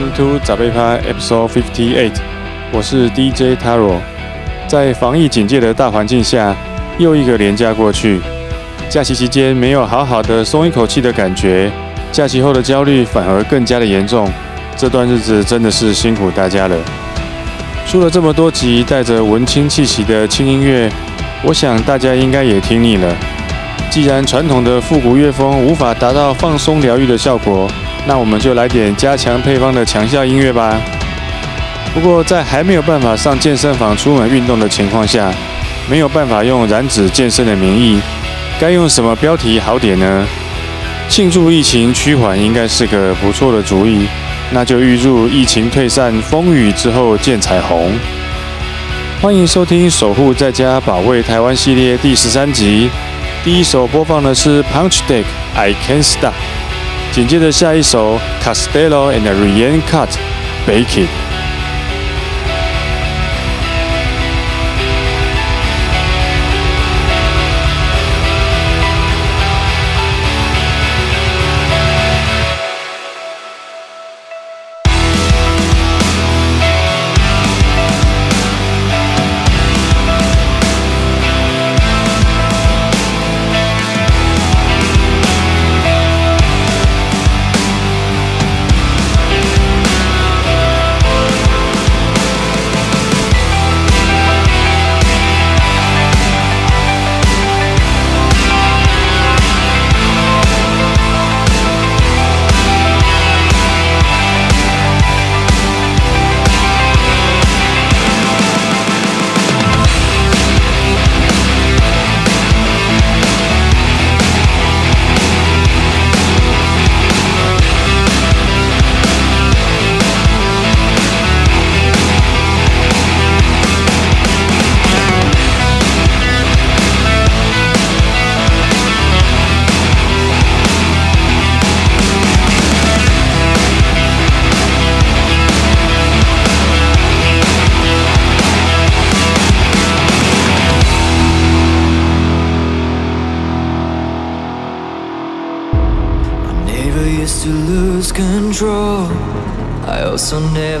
Welcome to 早贝趴 Episode Fifty Eight，我是 DJ Taro。在防疫警戒的大环境下，又一个连假过去，假期期间没有好好的松一口气的感觉，假期后的焦虑反而更加的严重。这段日子真的是辛苦大家了。出了这么多集带着文青气息的轻音乐，我想大家应该也听腻了。既然传统的复古乐风无法达到放松疗愈的效果，那我们就来点加强配方的强效音乐吧。不过在还没有办法上健身房出门运动的情况下，没有办法用燃脂健身的名义，该用什么标题好点呢？庆祝疫情趋缓应该是个不错的主意，那就预祝疫情退散，风雨之后见彩虹。欢迎收听《守护在家保卫台湾》系列第十三集。第一首播放的是 Punch Deck I Can't Stop，紧接着下一首 Castello and Ryan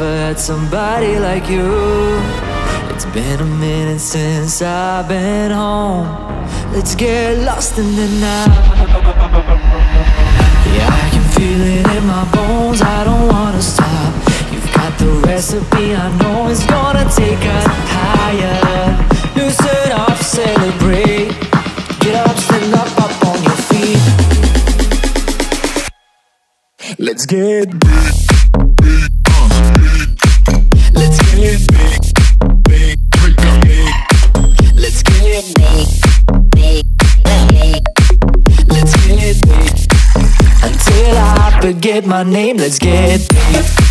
Cut had somebody like you. It's been a minute since I've been home. Let's get lost in the night. Yeah, I can feel it in my bones. I don't wanna stop. You've got the recipe, I know it's gonna take us higher. Loosen up, celebrate. Let's get. Big, big. Let's get big, big, big, big. Let's get big, big, big. Let's get big. Until I forget my name, let's get paid.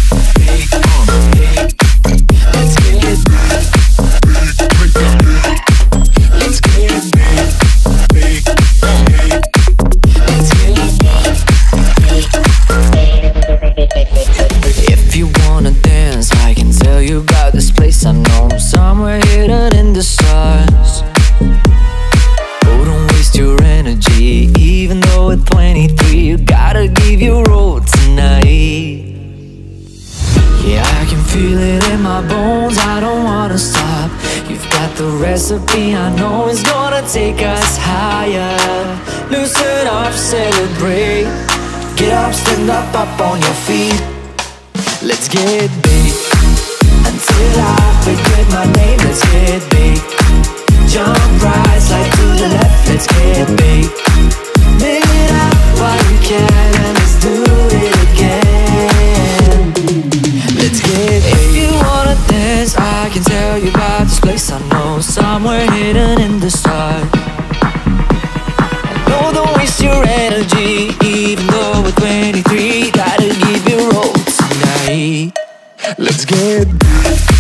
Recipe I know it's gonna take us higher. Loosen up, celebrate. Get up, stand up, up on your feet. Let's get big. Until I forget my name Let's get big. Jump right, slide to the left Let's get big. Live it up while you can And let's do it again. Let's get big Somewhere hidden in the stars. No, don't waste your energy Even though we're 23 Gotta give your all tonight. Let's get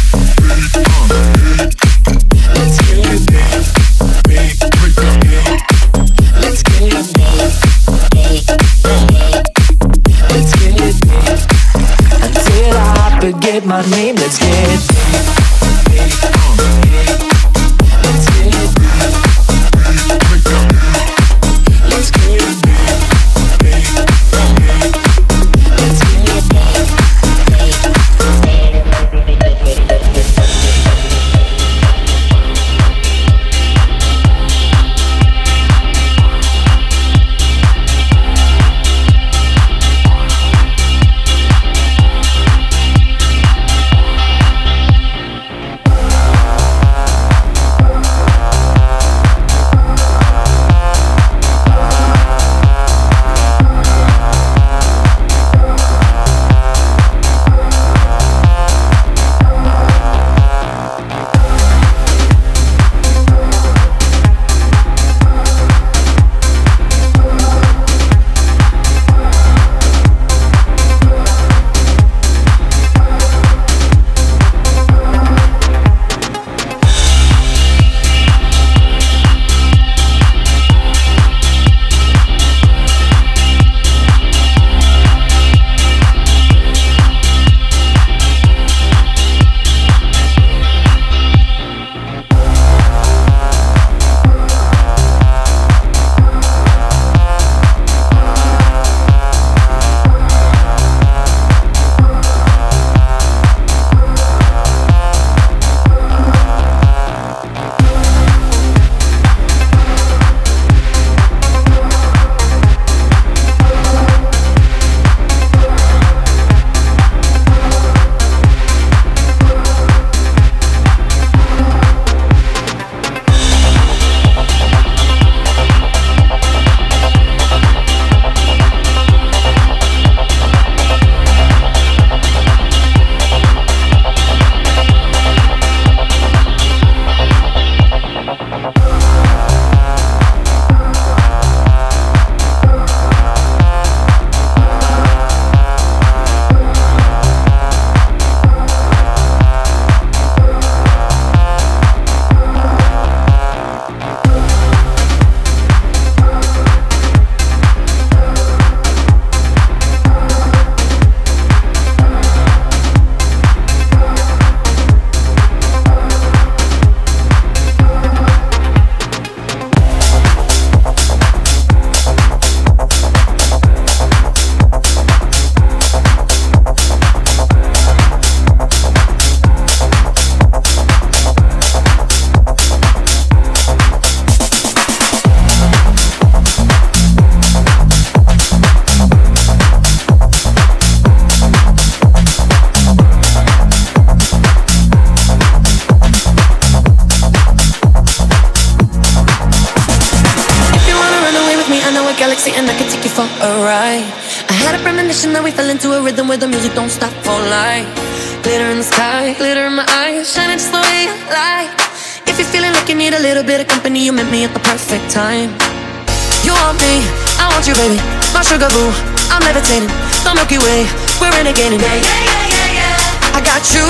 I'm levitating. The Milky Way, we're renegading. Yeah, yeah, yeah, yeah, yeah. I got you,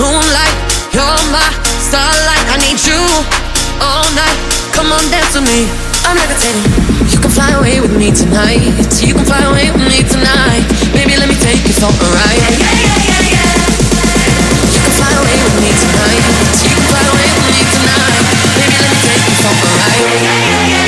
moonlight, you're my starlight. I need you all night. Come on, dance with me. I'm levitating. You can fly away with me tonight. You can fly away with me tonight. Baby, let me take you for a ride. Yeah, yeah, yeah, yeah. You can fly away with me tonight. You can fly away with me tonight. Baby, let me take you for a ride. Yeah, yeah, yeah, yeah.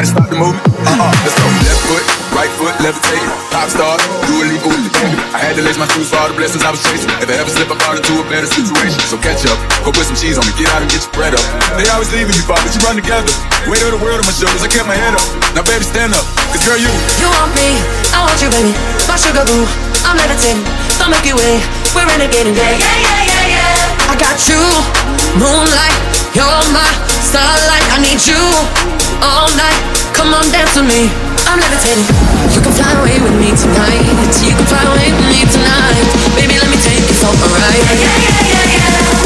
Nobody stop the movement. Uh-uh, let's go. Left foot, right foot, levitating. Pop star, do a leap with the baby. I had to lace my shoes for all the blessings I was chasing. If I ever slip, I fall into a better situation. So catch up, go put some cheese on me, get out and get your bread up. They always leaving you, far, but you run together. Weight of the world on my shoulders, I kept my head up. Now baby, stand up, cause girl, you You want me, I want you, baby. My sugar boo, I'm levitating. make Milky Way, we're renegading. Yeah, yeah, yeah, yeah, yeah. I got you, moonlight, you're my starlight. I need you all night. Come on, dance with me. I'm levitating. You can fly away with me tonight. You can fly away with me tonight. Baby, let me take you for a ride. Yeah, yeah, yeah, yeah.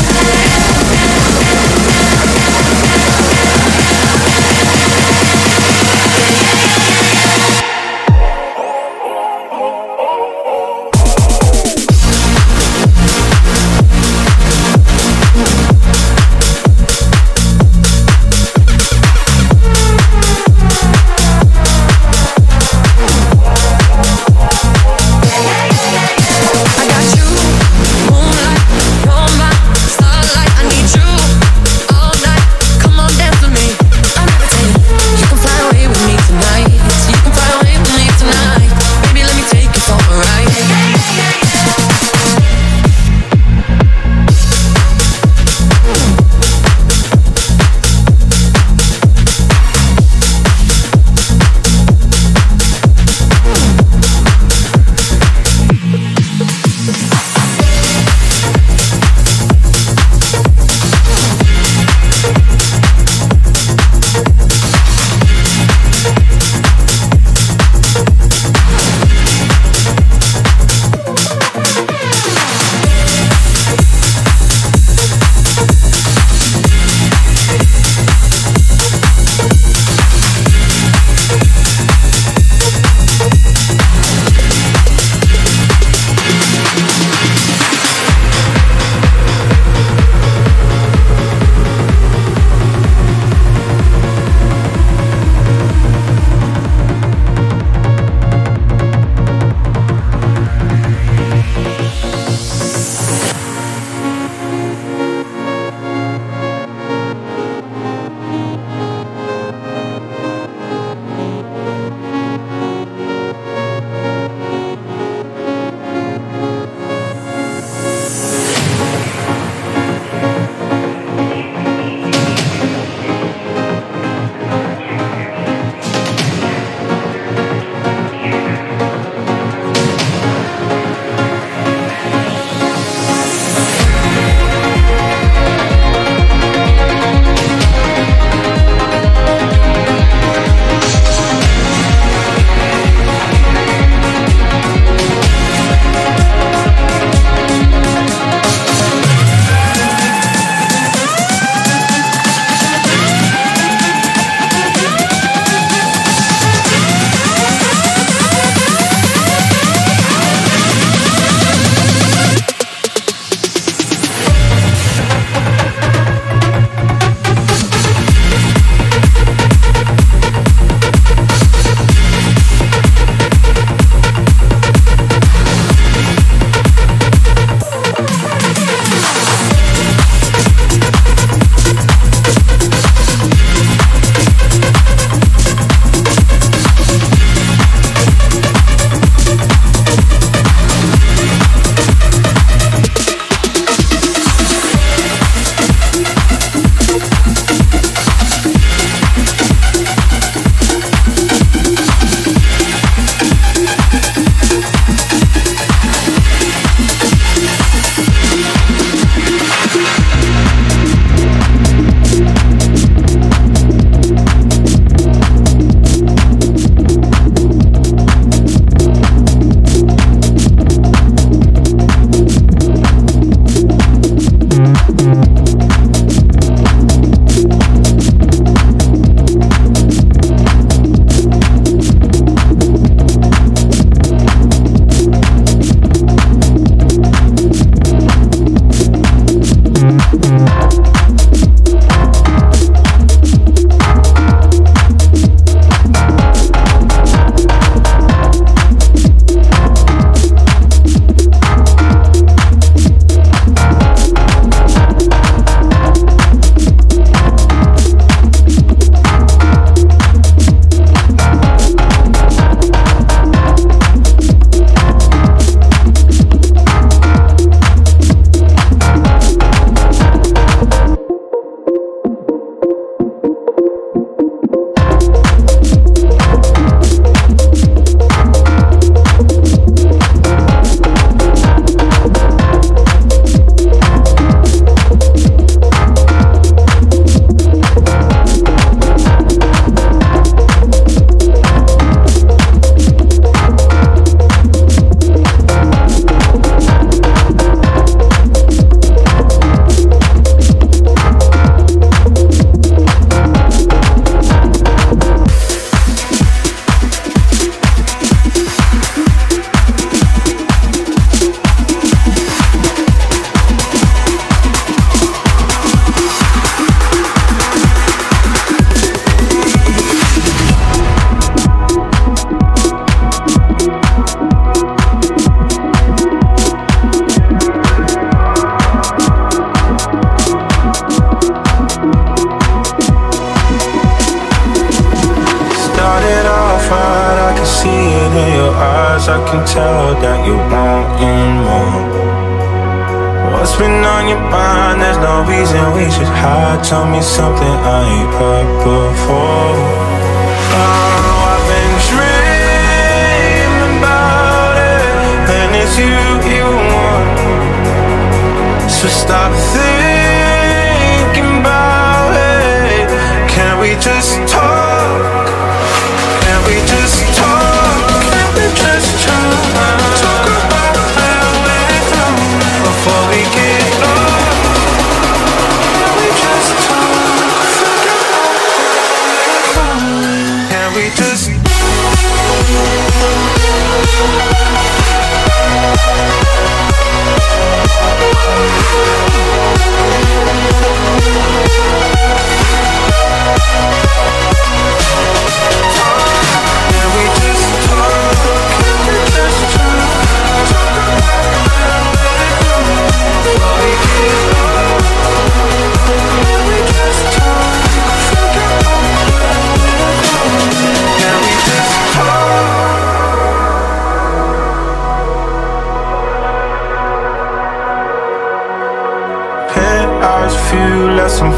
Stars, I can tell that you're wanting more. What's been on your mind? There's no reason we should hide. Tell me something I ain't heard before. Oh, I've been dreaming about it, and it's you you want. So stop thinking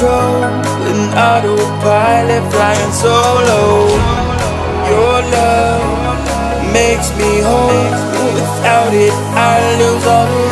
control An autopilot flying solo. Your love makes me whole. Without it I lose all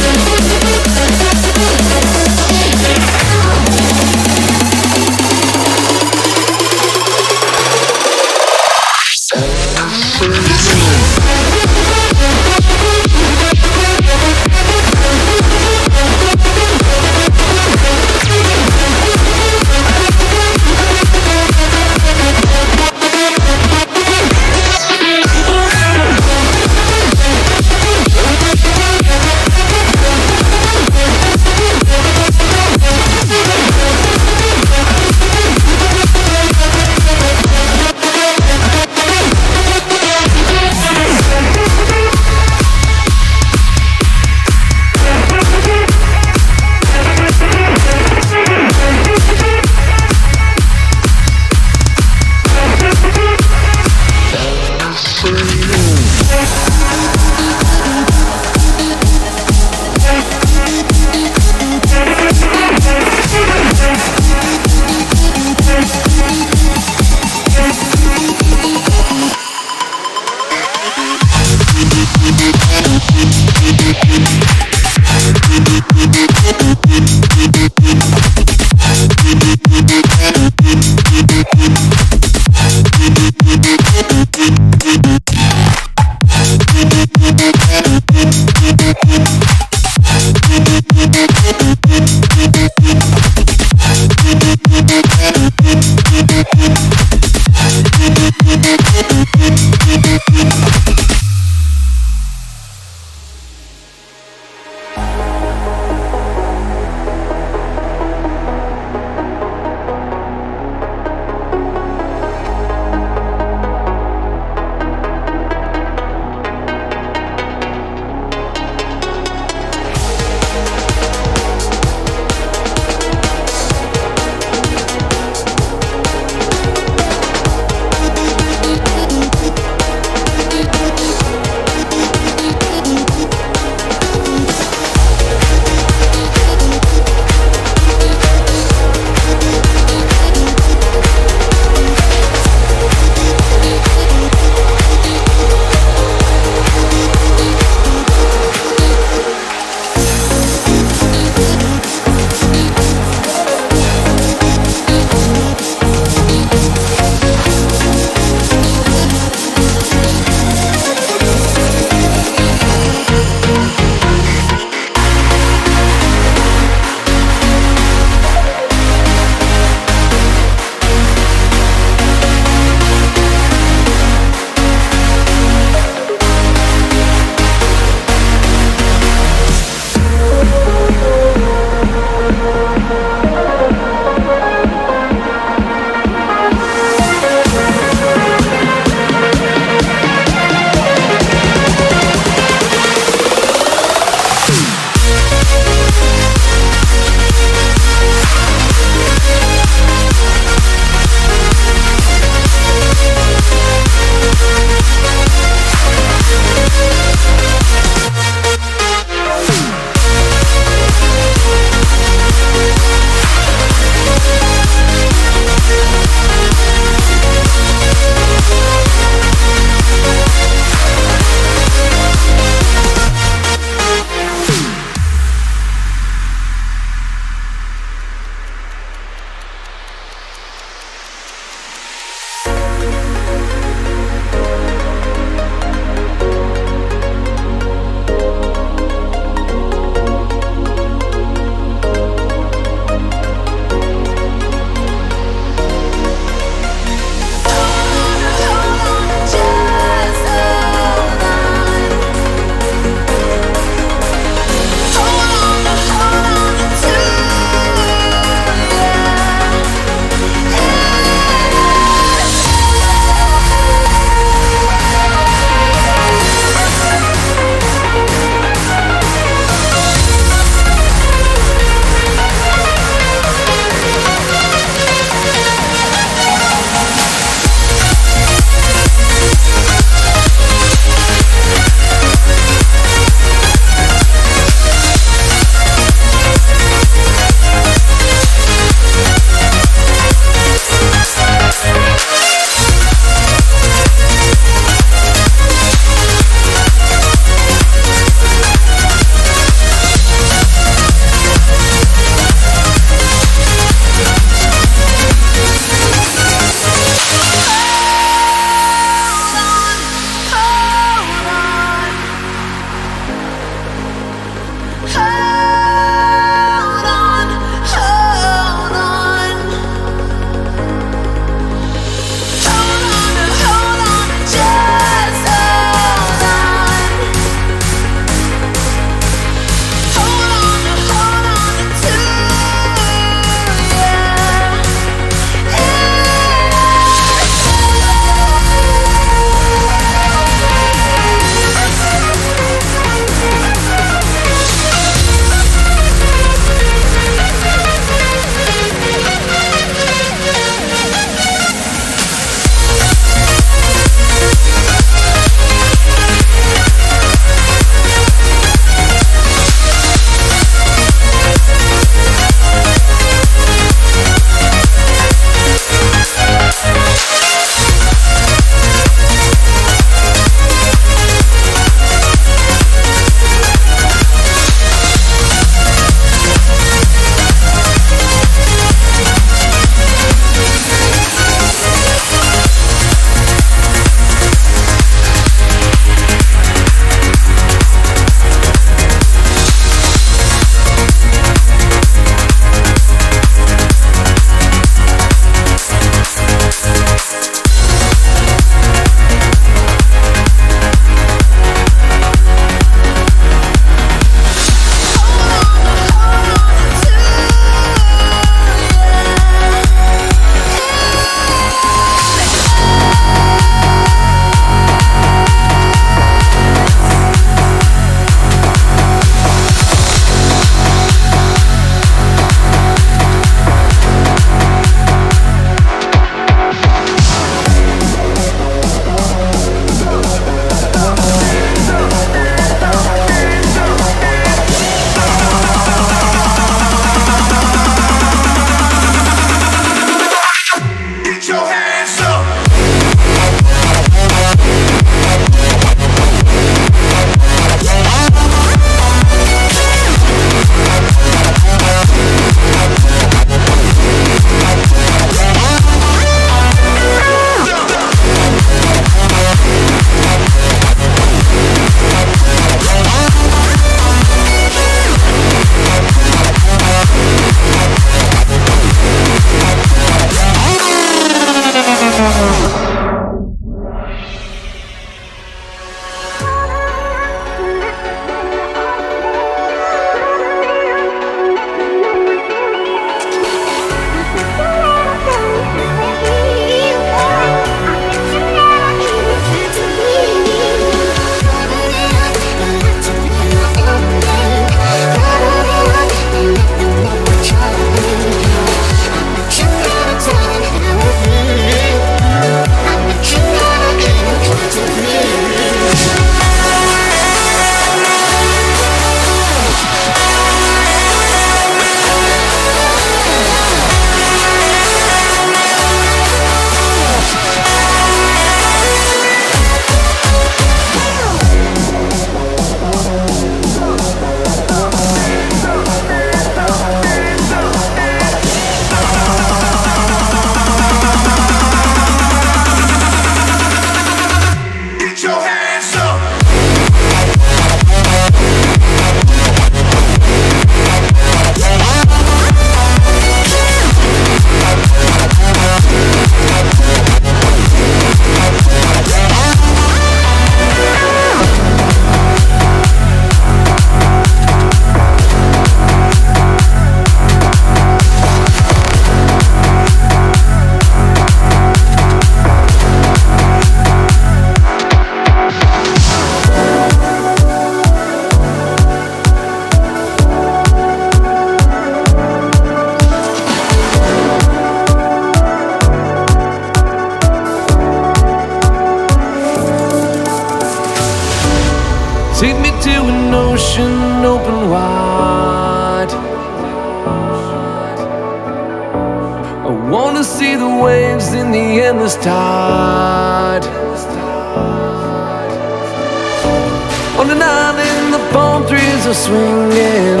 trees are swinging,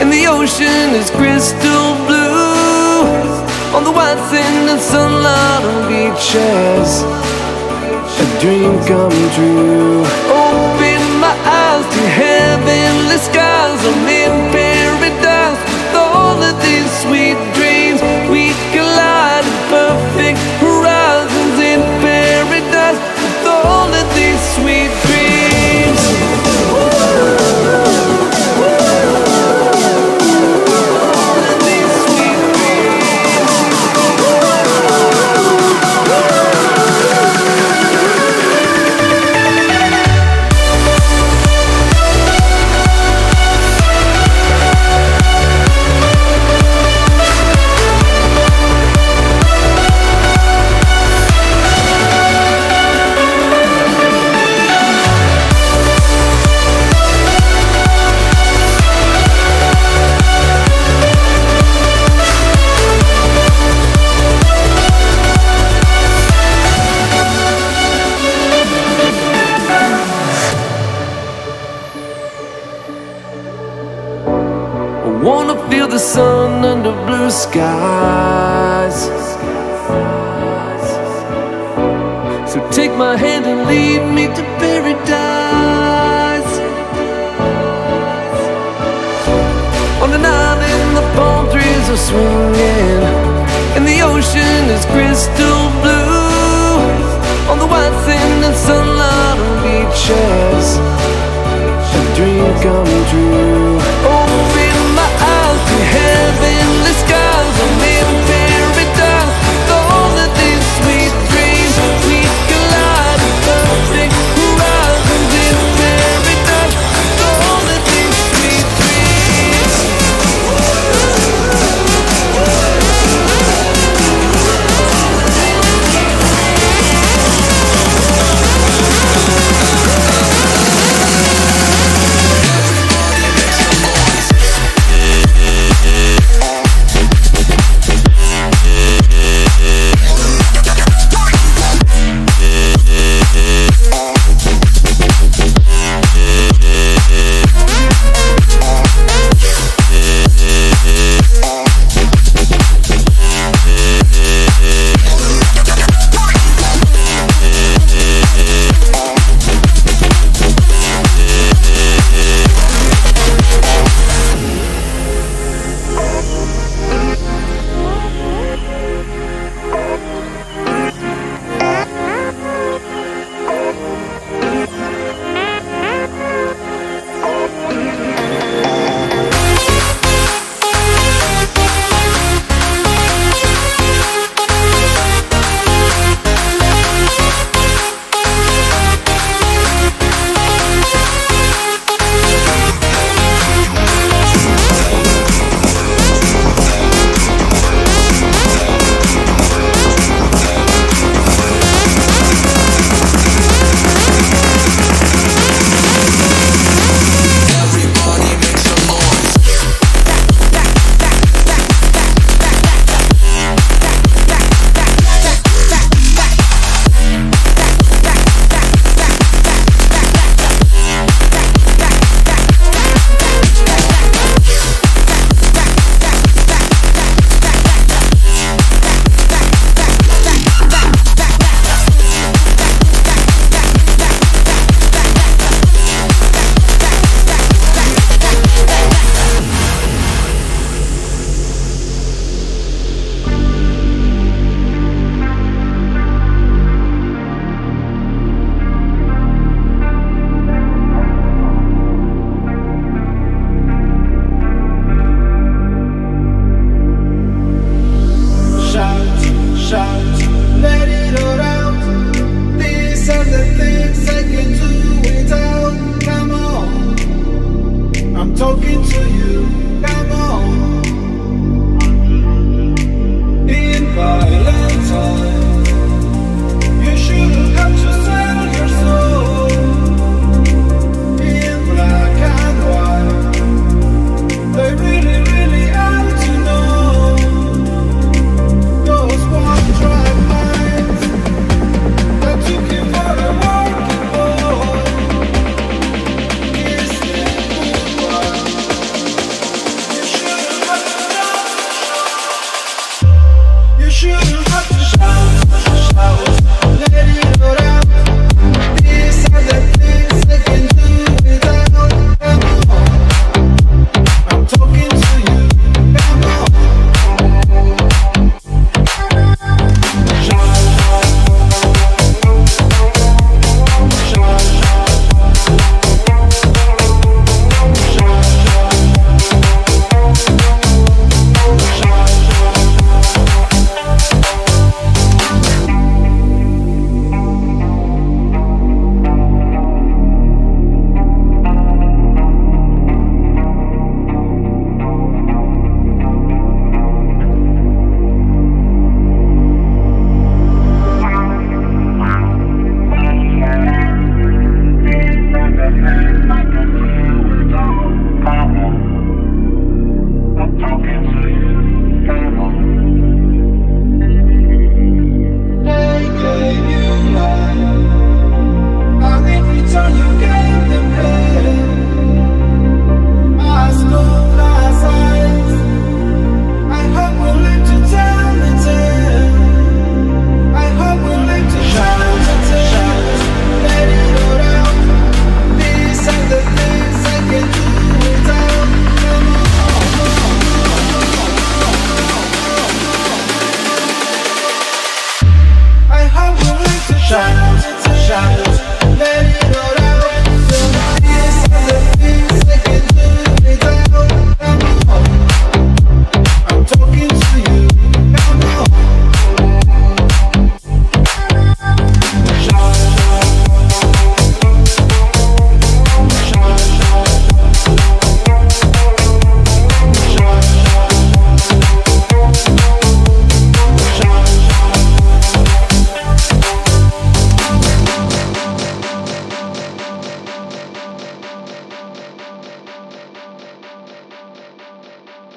and the ocean is crystal blue. On the white sand and sunlight on beaches, a dream come true. Open my eyes to heavenly skies. I'm in paradise with all of these sweet dreams. My hand and lead me to paradise. On an island, the palm trees are swinging, and the ocean is crystal blue. On the white sand and sunlight on beaches a dream come true. Open my eyes to heavenly